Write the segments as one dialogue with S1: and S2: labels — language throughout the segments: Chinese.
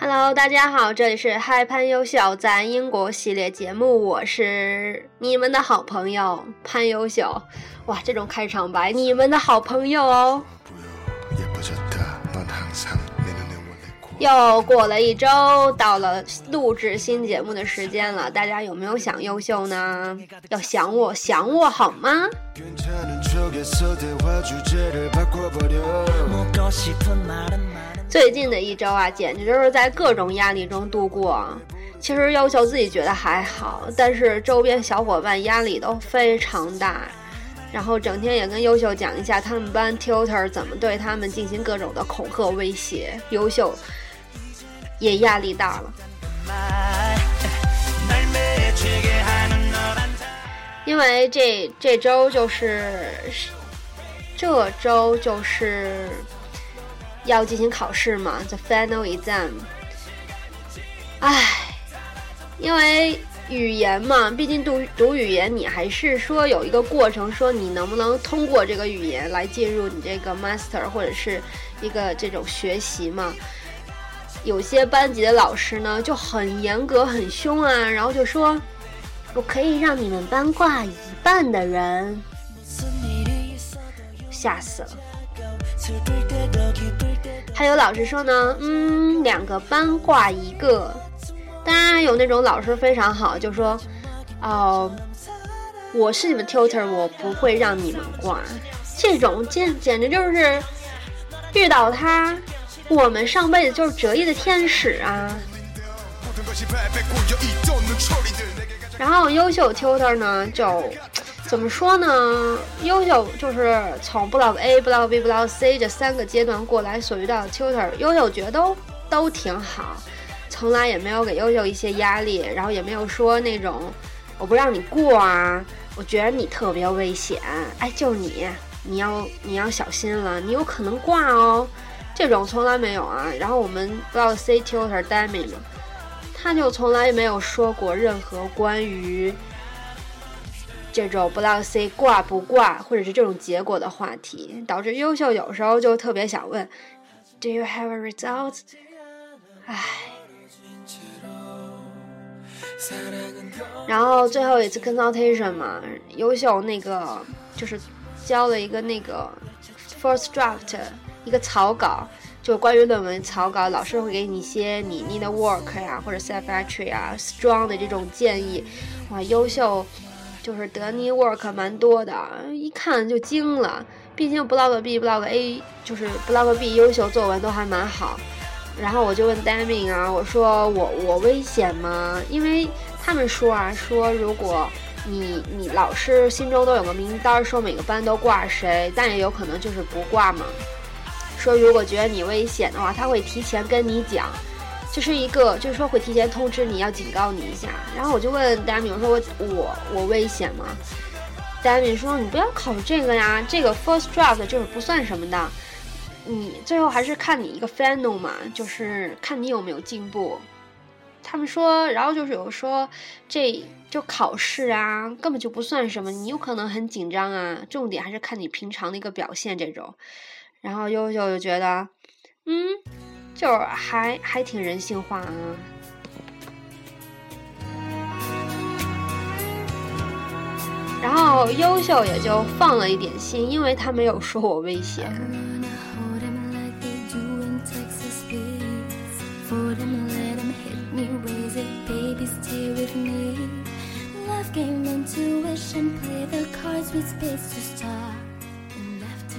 S1: Hello，大家好，这里是嗨潘优秀在英国系列节目，我是你们的好朋友潘优秀。哇，这种开场白，你们的好朋友哦。又过了一周，到了录制新节目的时间了，大家有没有想优秀呢？要想我，想我好吗？最近的一周啊，简直就是在各种压力中度过。其实优秀自己觉得还好，但是周边小伙伴压力都非常大。然后整天也跟优秀讲一下他们班 tutor 怎么对他们进行各种的恐吓威胁，优秀也压力大了。因为这这周就是这周就是要进行考试嘛，the final exam。唉，因为语言嘛，毕竟读读语言，你还是说有一个过程，说你能不能通过这个语言来进入你这个 master 或者是一个这种学习嘛。有些班级的老师呢就很严格、很凶啊，然后就说。我可以让你们班挂一半的人，吓死了。还有老师说呢，嗯，两个班挂一个。当然有那种老师非常好，就说，哦，我是你们 tutor，我不会让你们挂。这种简简直就是遇到他，我们上辈子就是折翼的天使啊。然后优秀 tutor 呢，就怎么说呢？优秀就是从 block A、block B、block C 这三个阶段过来所遇到的 tutor，优秀觉得都都挺好，从来也没有给优秀一些压力，然后也没有说那种我不让你过啊，我觉得你特别危险，哎，就你，你要你要小心了，你有可能挂哦，这种从来没有啊。然后我们 block C tutor Demi 嘛。他就从来没有说过任何关于这种不到 C 挂不挂，或者是这种结果的话题，导致优秀有时候就特别想问，Do you have a result？唉，然后最后一次 consultation 嘛，优秀那个就是交了一个那个 first draft 一个草稿。就关于论文草稿，老师会给你一些你你的 work 呀，或者 self entry 啊，strong 的这种建议。哇，优秀，就是得你 work 蛮多的，一看就惊了。毕竟 block B、block A 就是 block B 优秀作文都还蛮好。然后我就问 Daming 啊，我说我我危险吗？因为他们说啊，说如果你你老师心中都有个名单，说每个班都挂谁，但也有可能就是不挂嘛。说如果觉得你危险的话，他会提前跟你讲，就是一个就是说会提前通知你要警告你一下。然后我就问戴米，我说我我我危险吗？戴米说你不要考这个呀，这个 first draft 就是不算什么的，你最后还是看你一个 final 嘛，就是看你有没有进步。他们说，然后就是有说这就考试啊，根本就不算什么，你有可能很紧张啊，重点还是看你平常的一个表现这种。然后优秀就觉得，嗯，就是还还挺人性化啊。然后优秀也就放了一点心，因为他没有说我危险。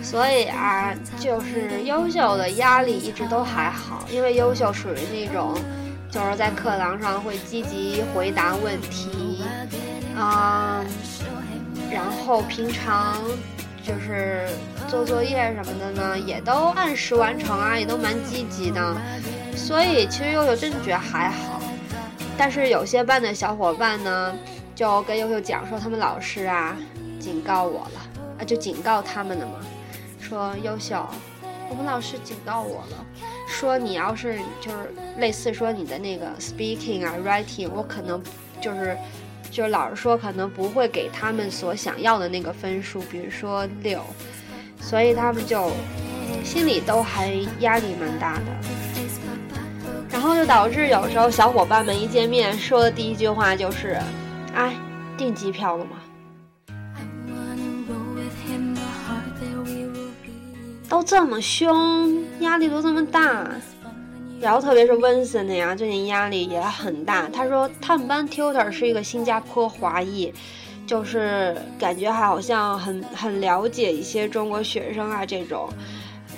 S1: 所以啊，就是优秀的压力一直都还好，因为优秀属于那种，就是在课堂上会积极回答问题，啊，然后平常就是做作业什么的呢，也都按时完成啊，也都蛮积极的。所以其实优秀真的觉得还好，但是有些班的小伙伴呢，就跟优秀讲说，他们老师啊警告我了，啊就警告他们了嘛。说优秀，我们老师警告我了，说你要是就是类似说你的那个 speaking 啊 writing，我可能就是就是老师说可能不会给他们所想要的那个分数，比如说六，所以他们就心里都还压力蛮大的。然后就导致有时候小伙伴们一见面说的第一句话就是：“哎，订机票了吗？”都这么凶，压力都这么大，然后特别是温森的呀，最近压力也很大。他说他们班 tutor 是一个新加坡华裔，就是感觉还好像很很了解一些中国学生啊这种，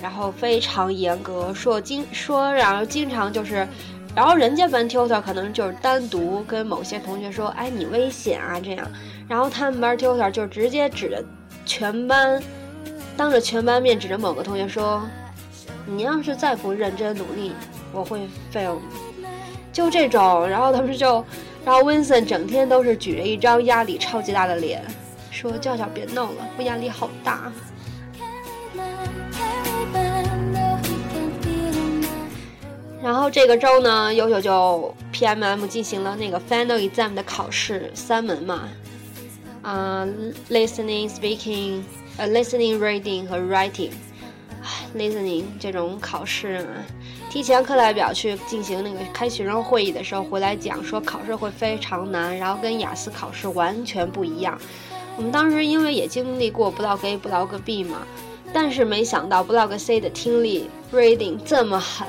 S1: 然后非常严格，说经说然后经常就是，然后人家班 tutor 可能就是单独跟某些同学说，哎你危险啊这样，然后他们班 tutor 就直接指着全班。当着全班面指着某个同学说：“你要是再不认真努力，我会 fail。”就这种，然后他们就，然后 Vincent 整天都是举着一张压力超级大的脸，说：“叫叫别闹了，我压力好大。”然后这个周呢，优秀就 PMM 进行了那个 final exam 的考试，三门嘛，啊，listening, speaking。呃，listening、reading 和 writing，listening 这种考试啊，提前课代表去进行那个开学生会议的时候回来讲说考试会非常难，然后跟雅思考试完全不一样。我们当时因为也经历过 block A、block B 嘛，但是没想到 block C 的听力 reading 这么狠，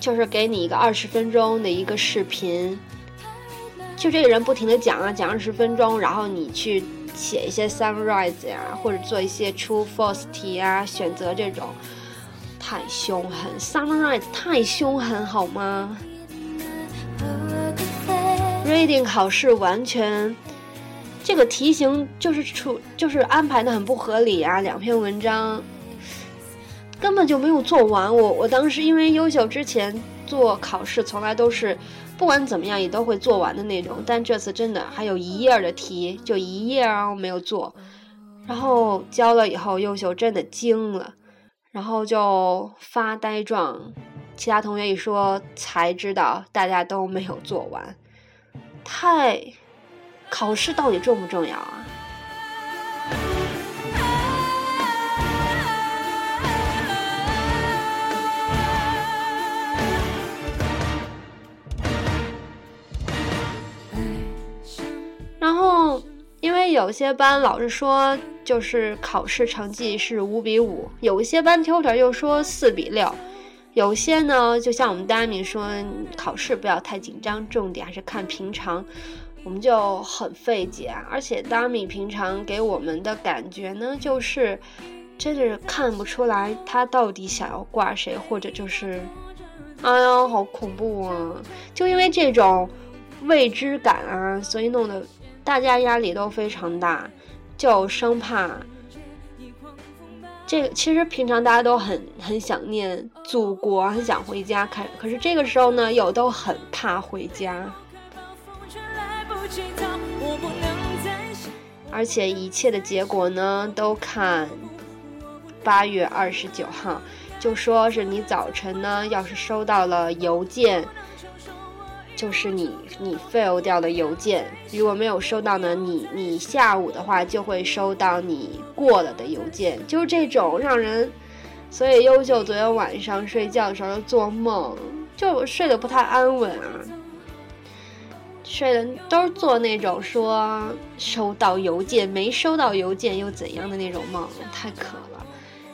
S1: 就是给你一个二十分钟的一个视频，就这个人不停的讲啊讲二十分钟，然后你去。写一些 summarize 呀，或者做一些 true false 题啊，选择这种太凶狠，summarize 太凶狠好吗？reading 考试完全这个题型就是出就是安排的很不合理啊，两篇文章根本就没有做完。我我当时因为优秀之前做考试从来都是。不管怎么样，也都会做完的那种。但这次真的还有一页的题，就一页啊没有做。然后交了以后，优秀真的惊了，然后就发呆状。其他同学一说，才知道大家都没有做完。太，考试到底重不重要啊？有些班老师说，就是考试成绩是五比五；有一些班 tutor 又说四比六；有些呢，就像我们 Dami 说，考试不要太紧张，重点还是看平常。我们就很费解！而且 Dami 平常给我们的感觉呢，就是真的是看不出来他到底想要挂谁，或者就是，哎呀，好恐怖啊！就因为这种未知感啊，所以弄得。大家压力都非常大，就生怕这个。其实平常大家都很很想念祖国，很想回家。看，可是这个时候呢，又都很怕回家。而且一切的结果呢，都看八月二十九号，就说是你早晨呢，要是收到了邮件。就是你你 fail 掉的邮件，如果没有收到呢，你你下午的话就会收到你过了的邮件，就是这种让人，所以优秀昨天晚上睡觉的时候做梦，就睡得不太安稳啊，睡的都是做那种说收到邮件没收到邮件又怎样的那种梦，太可了。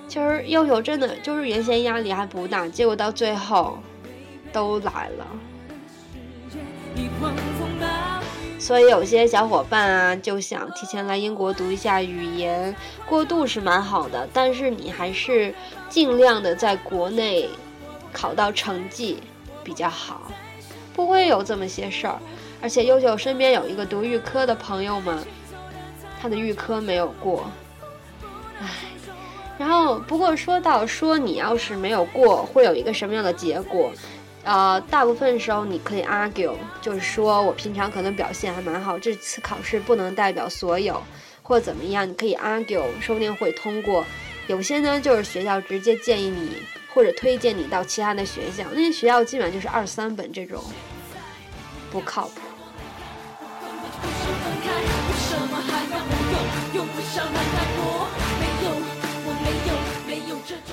S1: 就是优秀真的就是原先压力还不大，结果到最后都来了。所以有些小伙伴啊，就想提前来英国读一下语言，过渡是蛮好的。但是你还是尽量的在国内考到成绩比较好，不会有这么些事儿。而且优秀身边有一个读预科的朋友嘛，他的预科没有过，唉。然后不过说到说你要是没有过，会有一个什么样的结果？呃，大部分时候你可以 argue，就是说我平常可能表现还蛮好，这次考试不能代表所有，或怎么样，你可以 argue，说不定会通过。有些呢，就是学校直接建议你或者推荐你到其他的学校，那些学校基本上就是二三本这种，不靠谱。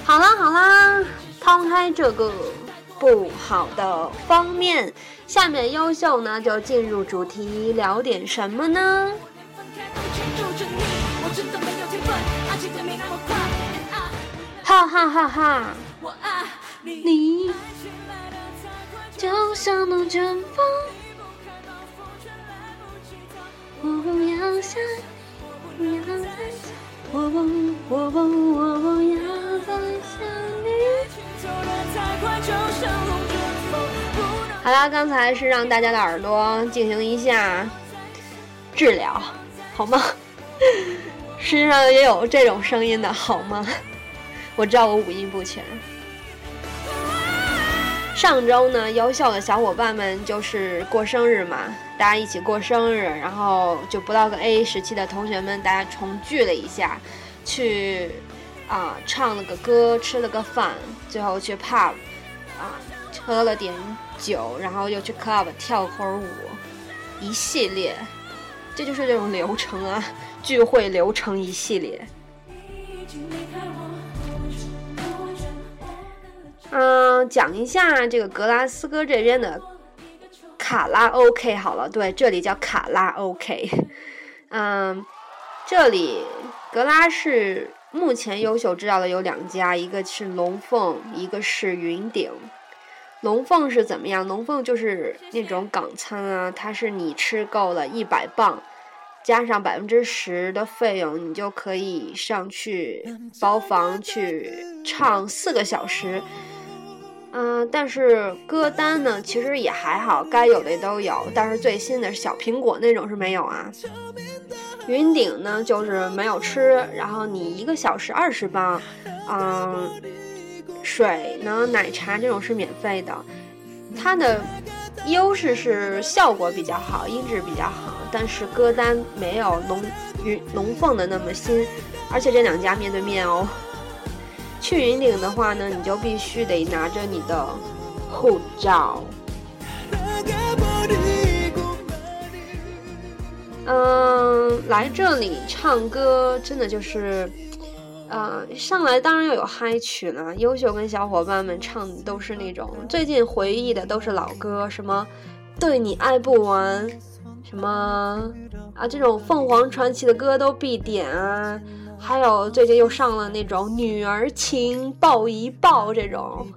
S1: 好啦好啦，抛开这个。不好的方面。下面优秀呢，就进入主题，聊点什么呢？哈哈哈哈！你就像龙卷风，我不要想，不要再想，我不，我不，我不要再想你。好啦，刚才是让大家的耳朵进行一下治疗，好吗？实际上也有这种声音的好吗？我知道我五音不全。上周呢，优秀的小伙伴们就是过生日嘛，大家一起过生日，然后就不到个 A 时期的同学们，大家重聚了一下，去啊唱了个歌，吃了个饭，最后去 pub 啊喝了点酒，然后又去 club 跳会儿舞，一系列，这就是这种流程啊，聚会流程一系列。嗯，讲一下这个格拉斯哥这边的卡拉 OK 好了，对，这里叫卡拉 OK。嗯，这里格拉是目前优秀知道的有两家，一个是龙凤，一个是云顶。龙凤是怎么样？龙凤就是那种港餐啊，它是你吃够了一百磅，加上百分之十的费用，你就可以上去包房去唱四个小时。嗯，但是歌单呢，其实也还好，该有的都有。但是最新的小苹果那种是没有啊。云顶呢，就是没有吃，然后你一个小时二十磅，嗯，水呢，奶茶这种是免费的。它的优势是效果比较好，音质比较好，但是歌单没有龙云龙凤的那么新，而且这两家面对面哦。去云顶的话呢，你就必须得拿着你的护照。嗯，来这里唱歌真的就是，呃，上来当然要有嗨曲了。优秀跟小伙伴们唱的都是那种最近回忆的都是老歌，什么对你爱不完，什么啊这种凤凰传奇的歌都必点啊。还有最近又上了那种女儿情抱一抱这种，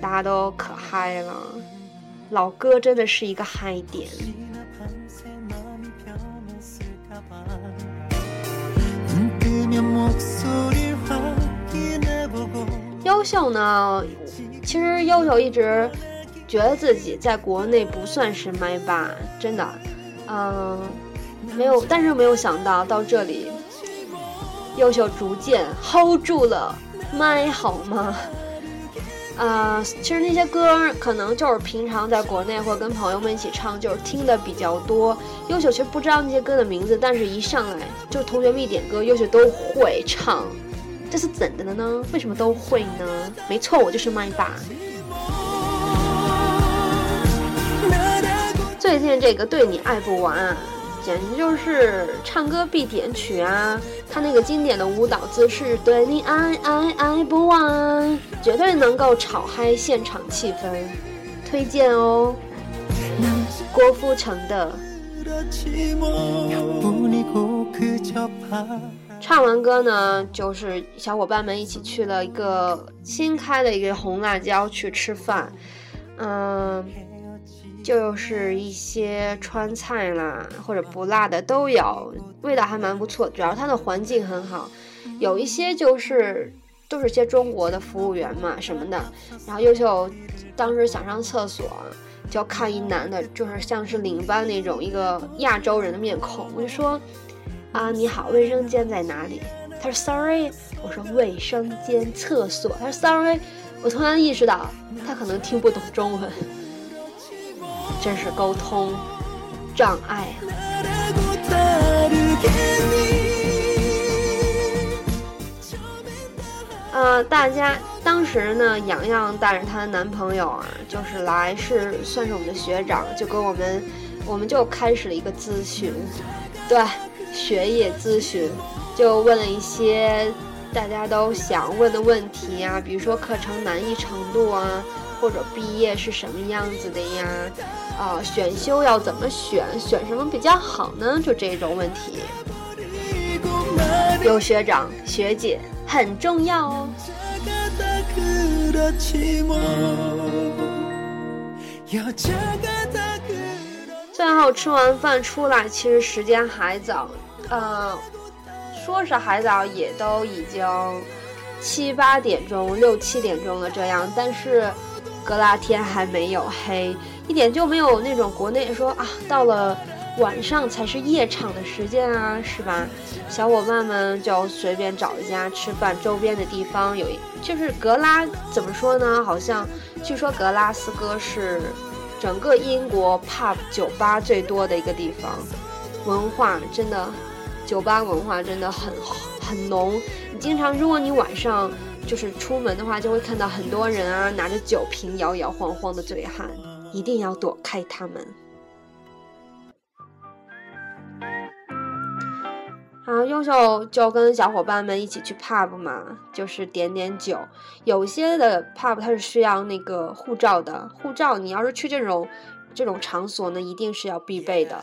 S1: 大家都可嗨了。老歌真的是一个嗨点。优秀呢，其实优秀一直觉得自己在国内不算是麦霸，真的，嗯，没有，但是没有想到到这里。优秀逐渐 hold 住了麦，好吗？呃，其实那些歌可能就是平常在国内或跟朋友们一起唱，就是听的比较多。优秀其实不知道那些歌的名字，但是一上来就同学们一点歌，优秀都会唱，这是怎的了呢？为什么都会呢？没错，我就是麦霸。最近这个对你爱不完。简直就是唱歌必点曲啊！他那个经典的舞蹈姿势，对你爱爱爱不完，绝对能够炒嗨现场气氛，推荐哦。郭富城的。唱完歌呢，就是小伙伴们一起去了一个新开的一个红辣椒去吃饭，嗯。就是一些川菜啦，或者不辣的都有，味道还蛮不错。主要它的环境很好，有一些就是都是些中国的服务员嘛什么的。然后优秀当时想上厕所，就看一男的，就是像是领班那种一个亚洲人的面孔，我就说啊你好，卫生间在哪里？他说 sorry，我说卫生间厕所。他说 sorry，我突然意识到他可能听不懂中文。真是沟通障碍啊！呃，大家当时呢，洋洋带着她的男朋友啊，就是来是算是我们的学长，就跟我们，我们就开始了一个咨询，对，学业咨询，就问了一些大家都想问的问题啊，比如说课程难易程度啊。或者毕业是什么样子的呀？啊，选修要怎么选？选什么比较好呢？就这种问题。有学长学姐很重要哦。最后吃完饭出来，其实时间还早，呃，说是海岛，也都已经七八点钟、六七点钟了这样。但是，格拉天还没有黑，一点就没有那种国内说啊，到了晚上才是夜场的时间啊，是吧？小伙伴们就随便找一家吃饭，周边的地方有，就是格拉怎么说呢？好像据说格拉斯哥是。整个英国 pub 酒吧最多的一个地方，文化真的，酒吧文化真的很很浓。你经常，如果你晚上就是出门的话，就会看到很多人啊，拿着酒瓶摇摇晃晃的醉汉，一定要躲开他们。啊，优秀就跟小伙伴们一起去 pub 嘛，就是点点酒。有些的 pub 它是需要那个护照的，护照你要是去这种这种场所呢，一定是要必备的。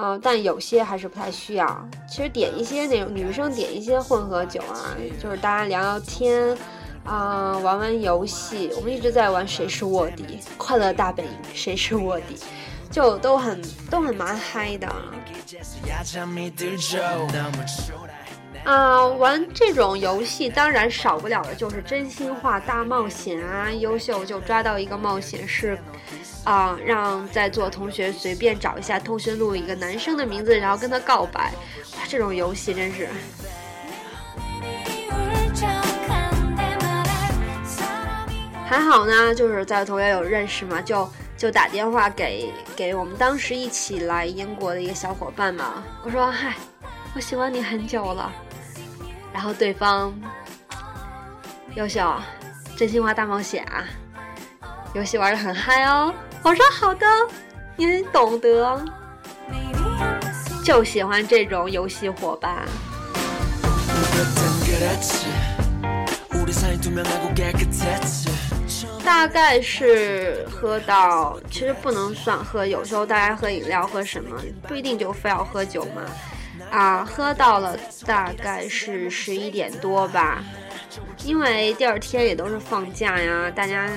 S1: 啊，但有些还是不太需要。其实点一些那种女生点一些混合酒啊，就是大家聊聊天，啊，玩玩游戏。我们一直在玩谁是卧底，快乐大本营，谁是卧底。就都很都很蛮嗨的啊！玩这种游戏当然少不了的就是真心话大冒险啊！优秀就抓到一个冒险是啊，让在座同学随便找一下通讯录一个男生的名字，然后跟他告白。哇，这种游戏真是还好呢，就是在座同学有认识嘛，就。就打电话给给我们当时一起来英国的一个小伙伴嘛，我说嗨，我喜欢你很久了，然后对方优秀，真心话大冒险啊，游戏玩的很嗨哦，我说好的，你懂得，就喜欢这种游戏伙伴。大概是喝到，其实不能算喝，有时候大家喝饮料喝什么，不一定就非要喝酒嘛。啊，喝到了大概是十一点多吧，因为第二天也都是放假呀，大家，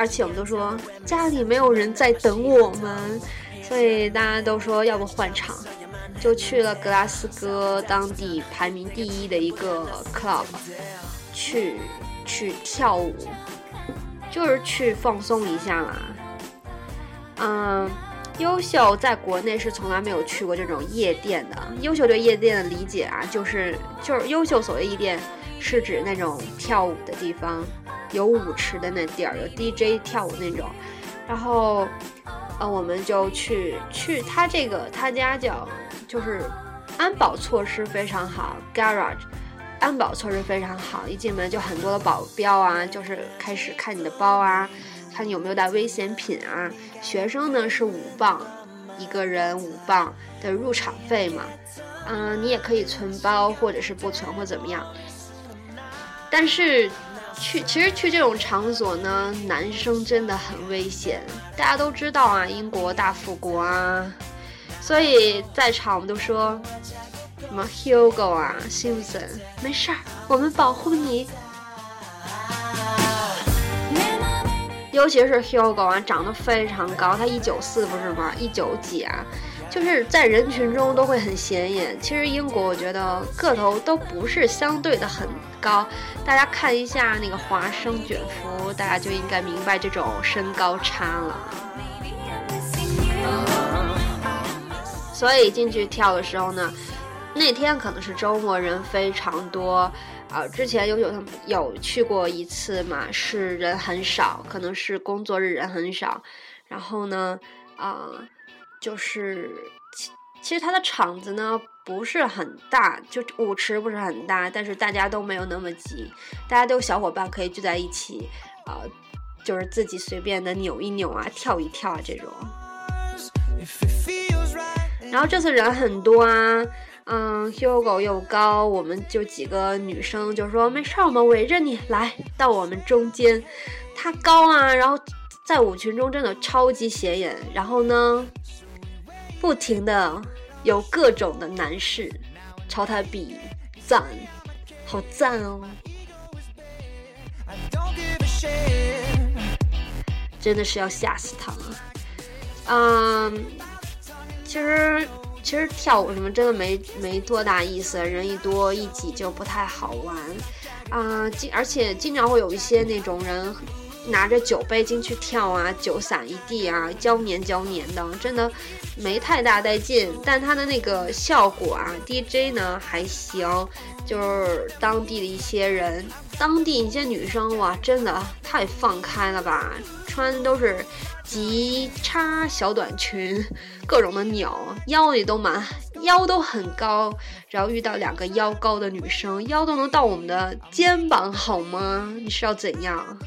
S1: 而且我们都说家里没有人在等我们，所以大家都说要不换场，就去了格拉斯哥当地排名第一的一个 club，去去跳舞。就是去放松一下啦，嗯，优秀在国内是从来没有去过这种夜店的。优秀对夜店的理解啊，就是就是优秀所谓夜店是指那种跳舞的地方，有舞池的那地儿，有 DJ 跳舞那种。然后，呃，我们就去去他这个他家叫就是安保措施非常好，Garage。安保措施非常好，一进门就很多的保镖啊，就是开始看你的包啊，看你有没有带危险品啊。学生呢是五磅，一个人五磅的入场费嘛，嗯，你也可以存包或者是不存或怎么样。但是去其实去这种场所呢，男生真的很危险，大家都知道啊，英国大富国啊，所以在场我们都说。什么 Hugo 啊，Simpson，没事儿，我们保护你。尤其是 Hugo 啊，长得非常高，他一九四不是吗？一九几啊，就是在人群中都会很显眼。其实英国我觉得个头都不是相对的很高，大家看一下那个华生卷福，大家就应该明白这种身高差了。所以进去跳的时候呢。那天可能是周末，人非常多，啊，之前有有有去过一次嘛，是人很少，可能是工作日人很少，然后呢，啊，就是其其实它的场子呢不是很大，就舞池不是很大，但是大家都没有那么挤，大家都小伙伴可以聚在一起，啊，就是自己随便的扭一扭啊，跳一跳啊这种，然后这次人很多啊。嗯，Hugo 又高，我们就几个女生就说没事儿，我们围着你来到我们中间。他高啊，然后在舞群中真的超级显眼。然后呢，不停的有各种的男士朝他比赞，好赞哦！真的是要吓死他了。嗯，其实其实跳舞什么真的没没多大意思，人一多一挤就不太好玩啊。经而且经常会有一些那种人拿着酒杯进去跳啊，酒洒一地啊，胶黏胶黏的，真的没太大带劲。但他的那个效果啊，DJ 呢还行，就是当地的一些人。当地一些女生哇，真的太放开了吧，穿都是极叉小短裙，各种的鸟，腰也都蛮，腰都很高，然后遇到两个腰高的女生，腰都能到我们的肩膀，好吗？你是要怎样？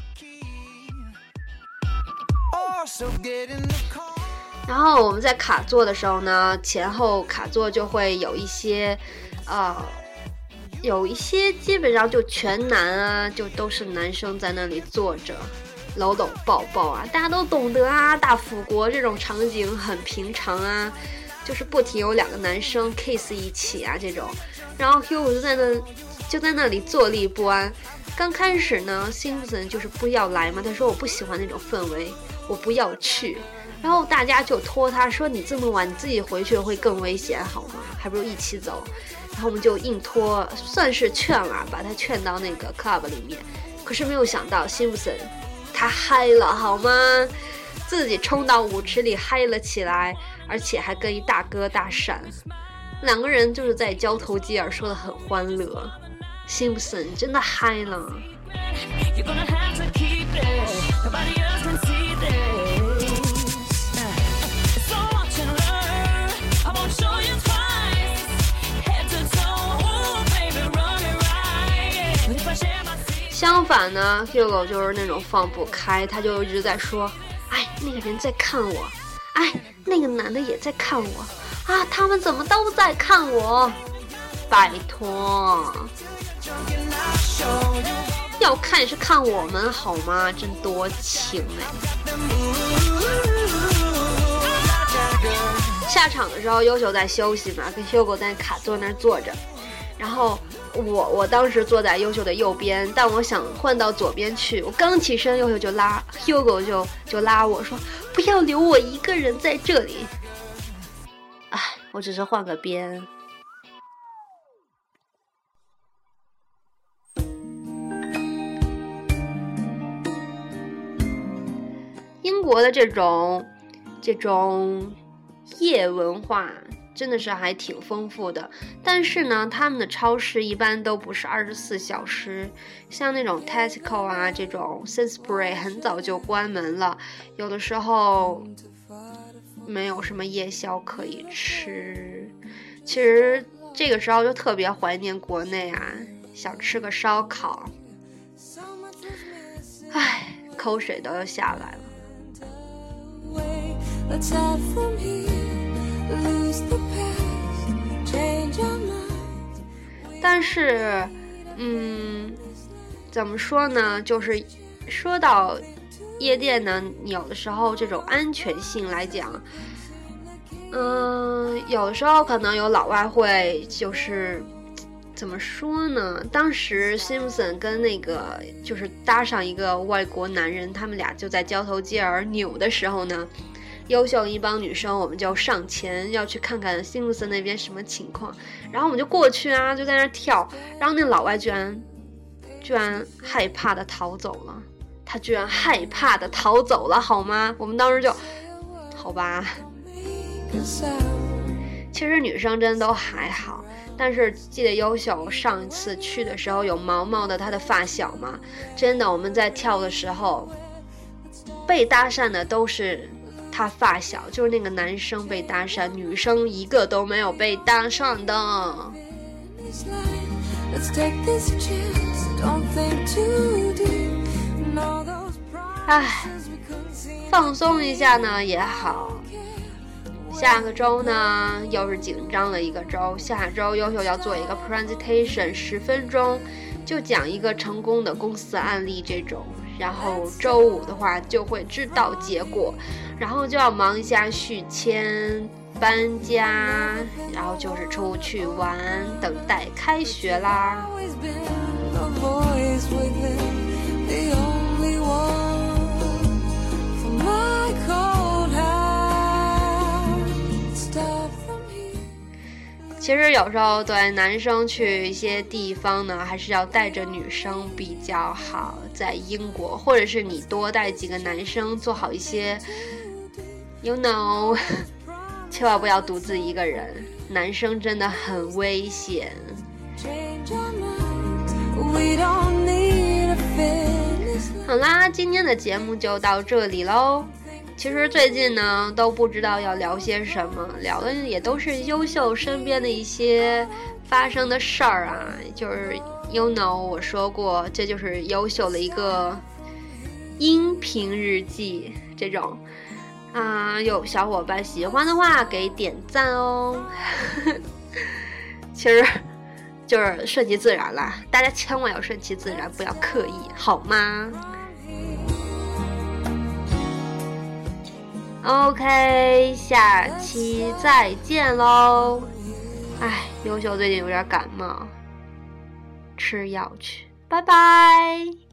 S1: 然后我们在卡座的时候呢，前后卡座就会有一些，呃。有一些基本上就全男啊，就都是男生在那里坐着，搂搂抱抱啊，大家都懂得啊，大腐国这种场景很平常啊，就是不停有两个男生 kiss 一起啊这种，然后 Hugh 就在那就在那里坐立不安。刚开始呢，Simpson 就是不要来嘛，他说我不喜欢那种氛围，我不要去。然后大家就拖他说你这么晚你自己回去会更危险好吗？还不如一起走。然后我们就硬拖，算是劝了，把他劝到那个 club 里面。可是没有想到，辛普森他嗨了，好吗？自己冲到舞池里嗨了起来，而且还跟一大哥搭讪，两个人就是在交头接耳，说的很欢乐。辛普森真的嗨了。相反呢，Hugo 就是那种放不开，他就一直在说：“哎，那个人在看我，哎，那个男的也在看我，啊，他们怎么都在看我？拜托，要看也是看我们好吗？真多情哎！”下场的时候，优秀在休息嘛，跟 Hugo 在卡座那儿坐着，然后。我我当时坐在优秀的右边，但我想换到左边去。我刚起身，优秀就拉 Hugo 就就拉我说：“不要留我一个人在这里。”哎，我只是换个边。英国的这种这种夜文化。真的是还挺丰富的，但是呢，他们的超市一般都不是二十四小时，像那种 Tesco 啊这种 Sainsbury 很早就关门了，有的时候没有什么夜宵可以吃。其实这个时候就特别怀念国内啊，想吃个烧烤，唉，口水都要下来了。wait，let's have fun 但是，嗯，怎么说呢？就是说到夜店呢，有的时候这种安全性来讲，嗯，有的时候可能有老外会就是怎么说呢？当时 Simpson 跟那个就是搭上一个外国男人，他们俩就在交头接耳扭的时候呢。优秀一帮女生，我们就上前要去看看辛普森那边什么情况，然后我们就过去啊，就在那跳，然后那老外居然居然害怕的逃走了，他居然害怕的逃走了，好吗？我们当时就好吧。其实女生真的都还好，但是记得优秀上一次去的时候有毛毛的他的发小嘛，真的我们在跳的时候被搭讪的都是。他发小就是那个男生被搭讪，女生一个都没有被搭上的。唉，放松一下呢也好。下个周呢又是紧张的一个周，下周优秀要做一个 presentation，十分钟就讲一个成功的公司案例这种。然后周五的话就会知道结果，然后就要忙一下续签、搬家，然后就是出去玩，等待开学啦。其实有时候对男生去一些地方呢，还是要带着女生比较好。在英国，或者是你多带几个男生，做好一些，you know，千万不要独自一个人，男生真的很危险。好啦，今天的节目就到这里喽。其实最近呢，都不知道要聊些什么，聊的也都是优秀身边的一些发生的事儿啊，就是，you know，我说过，这就是优秀的一个音频日记这种，啊，有小伙伴喜欢的话给点赞哦。其实，就是顺其自然啦，大家千万要顺其自然，不要刻意，好吗？？OK，下期再见喽！哎，优秀最近有点感冒，吃药去，拜拜。